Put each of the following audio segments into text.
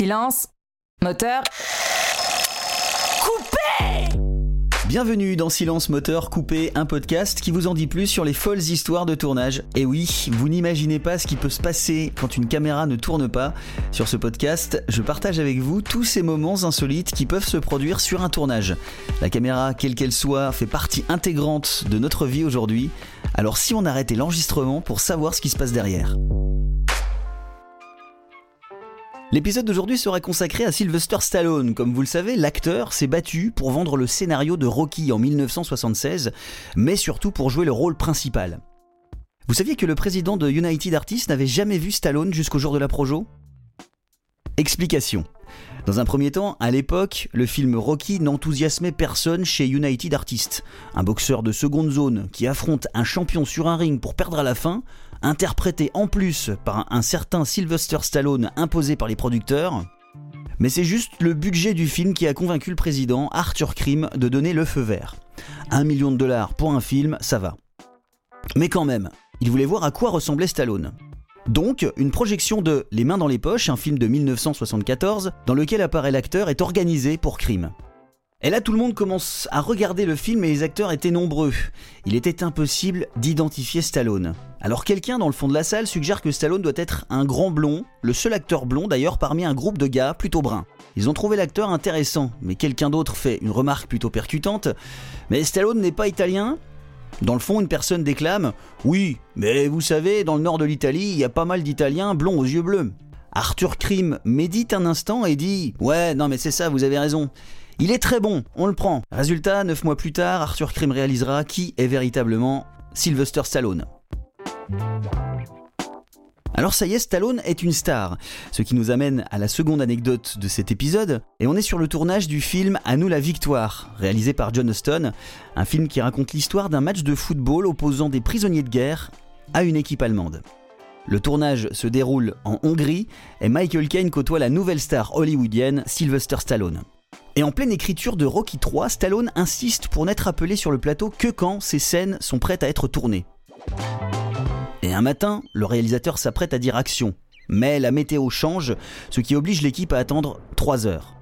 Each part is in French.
Silence. Moteur. Coupé Bienvenue dans Silence Moteur Coupé, un podcast qui vous en dit plus sur les folles histoires de tournage. Et oui, vous n'imaginez pas ce qui peut se passer quand une caméra ne tourne pas. Sur ce podcast, je partage avec vous tous ces moments insolites qui peuvent se produire sur un tournage. La caméra, quelle qu'elle soit, fait partie intégrante de notre vie aujourd'hui. Alors si on arrêtait l'enregistrement pour savoir ce qui se passe derrière. L'épisode d'aujourd'hui sera consacré à Sylvester Stallone. Comme vous le savez, l'acteur s'est battu pour vendre le scénario de Rocky en 1976, mais surtout pour jouer le rôle principal. Vous saviez que le président de United Artists n'avait jamais vu Stallone jusqu'au jour de la Projo? Explication. Dans un premier temps, à l'époque, le film Rocky n'enthousiasmait personne chez United Artists. Un boxeur de seconde zone qui affronte un champion sur un ring pour perdre à la fin, interprété en plus par un certain Sylvester Stallone imposé par les producteurs. Mais c'est juste le budget du film qui a convaincu le président Arthur Krim de donner le feu vert. Un million de dollars pour un film, ça va. Mais quand même, il voulait voir à quoi ressemblait Stallone. Donc, une projection de Les mains dans les poches, un film de 1974, dans lequel apparaît l'acteur, est organisée pour Crime. Et là, tout le monde commence à regarder le film et les acteurs étaient nombreux. Il était impossible d'identifier Stallone. Alors quelqu'un dans le fond de la salle suggère que Stallone doit être un grand blond, le seul acteur blond d'ailleurs parmi un groupe de gars plutôt bruns. Ils ont trouvé l'acteur intéressant, mais quelqu'un d'autre fait une remarque plutôt percutante. Mais Stallone n'est pas italien dans le fond, une personne déclame Oui, mais vous savez, dans le nord de l'Italie, il y a pas mal d'Italiens blonds aux yeux bleus. Arthur Krim médite un instant et dit Ouais, non, mais c'est ça, vous avez raison. Il est très bon, on le prend. Résultat, neuf mois plus tard, Arthur Krim réalisera qui est véritablement Sylvester Stallone. Alors ça y est, Stallone est une star, ce qui nous amène à la seconde anecdote de cet épisode, et on est sur le tournage du film À nous la victoire, réalisé par John Huston, un film qui raconte l'histoire d'un match de football opposant des prisonniers de guerre à une équipe allemande. Le tournage se déroule en Hongrie et Michael Caine côtoie la nouvelle star hollywoodienne Sylvester Stallone. Et en pleine écriture de Rocky 3, Stallone insiste pour n'être appelé sur le plateau que quand ces scènes sont prêtes à être tournées. Et un matin, le réalisateur s'apprête à dire action. Mais la météo change, ce qui oblige l'équipe à attendre 3 heures.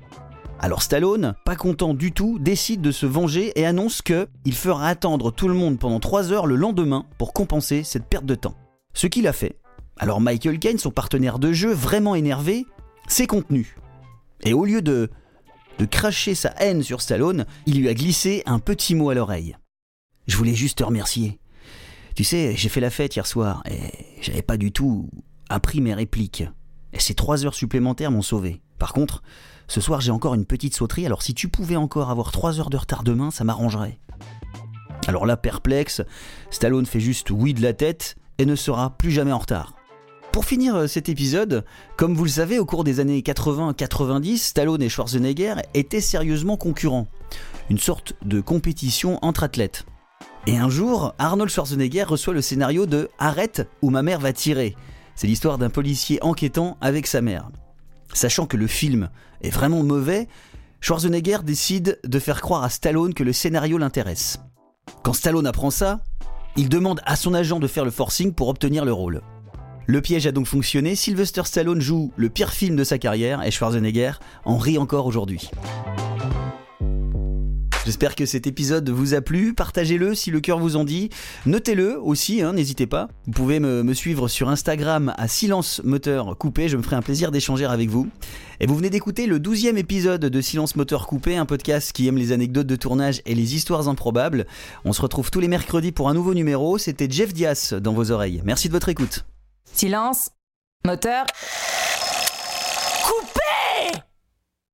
Alors Stallone, pas content du tout, décide de se venger et annonce que il fera attendre tout le monde pendant 3 heures le lendemain pour compenser cette perte de temps. Ce qu'il a fait. Alors Michael Caine, son partenaire de jeu, vraiment énervé, s'est contenu. Et au lieu de de cracher sa haine sur Stallone, il lui a glissé un petit mot à l'oreille. Je voulais juste te remercier. Tu sais, j'ai fait la fête hier soir et j'avais pas du tout appris mes répliques. Et ces trois heures supplémentaires m'ont sauvé. Par contre, ce soir j'ai encore une petite sauterie, alors si tu pouvais encore avoir trois heures de retard demain, ça m'arrangerait. Alors là, perplexe, Stallone fait juste oui de la tête et ne sera plus jamais en retard. Pour finir euh, cet épisode, comme vous le savez, au cours des années 80-90, Stallone et Schwarzenegger étaient sérieusement concurrents. Une sorte de compétition entre athlètes. Et un jour, Arnold Schwarzenegger reçoit le scénario de Arrête ou ma mère va tirer. C'est l'histoire d'un policier enquêtant avec sa mère. Sachant que le film est vraiment mauvais, Schwarzenegger décide de faire croire à Stallone que le scénario l'intéresse. Quand Stallone apprend ça, il demande à son agent de faire le forcing pour obtenir le rôle. Le piège a donc fonctionné, Sylvester Stallone joue le pire film de sa carrière et Schwarzenegger en rit encore aujourd'hui. J'espère que cet épisode vous a plu. Partagez-le si le cœur vous en dit. Notez-le aussi, hein, n'hésitez pas. Vous pouvez me, suivre sur Instagram à Silence Moteur Coupé. Je me ferai un plaisir d'échanger avec vous. Et vous venez d'écouter le douzième épisode de Silence Moteur Coupé, un podcast qui aime les anecdotes de tournage et les histoires improbables. On se retrouve tous les mercredis pour un nouveau numéro. C'était Jeff Dias dans vos oreilles. Merci de votre écoute. Silence. Moteur.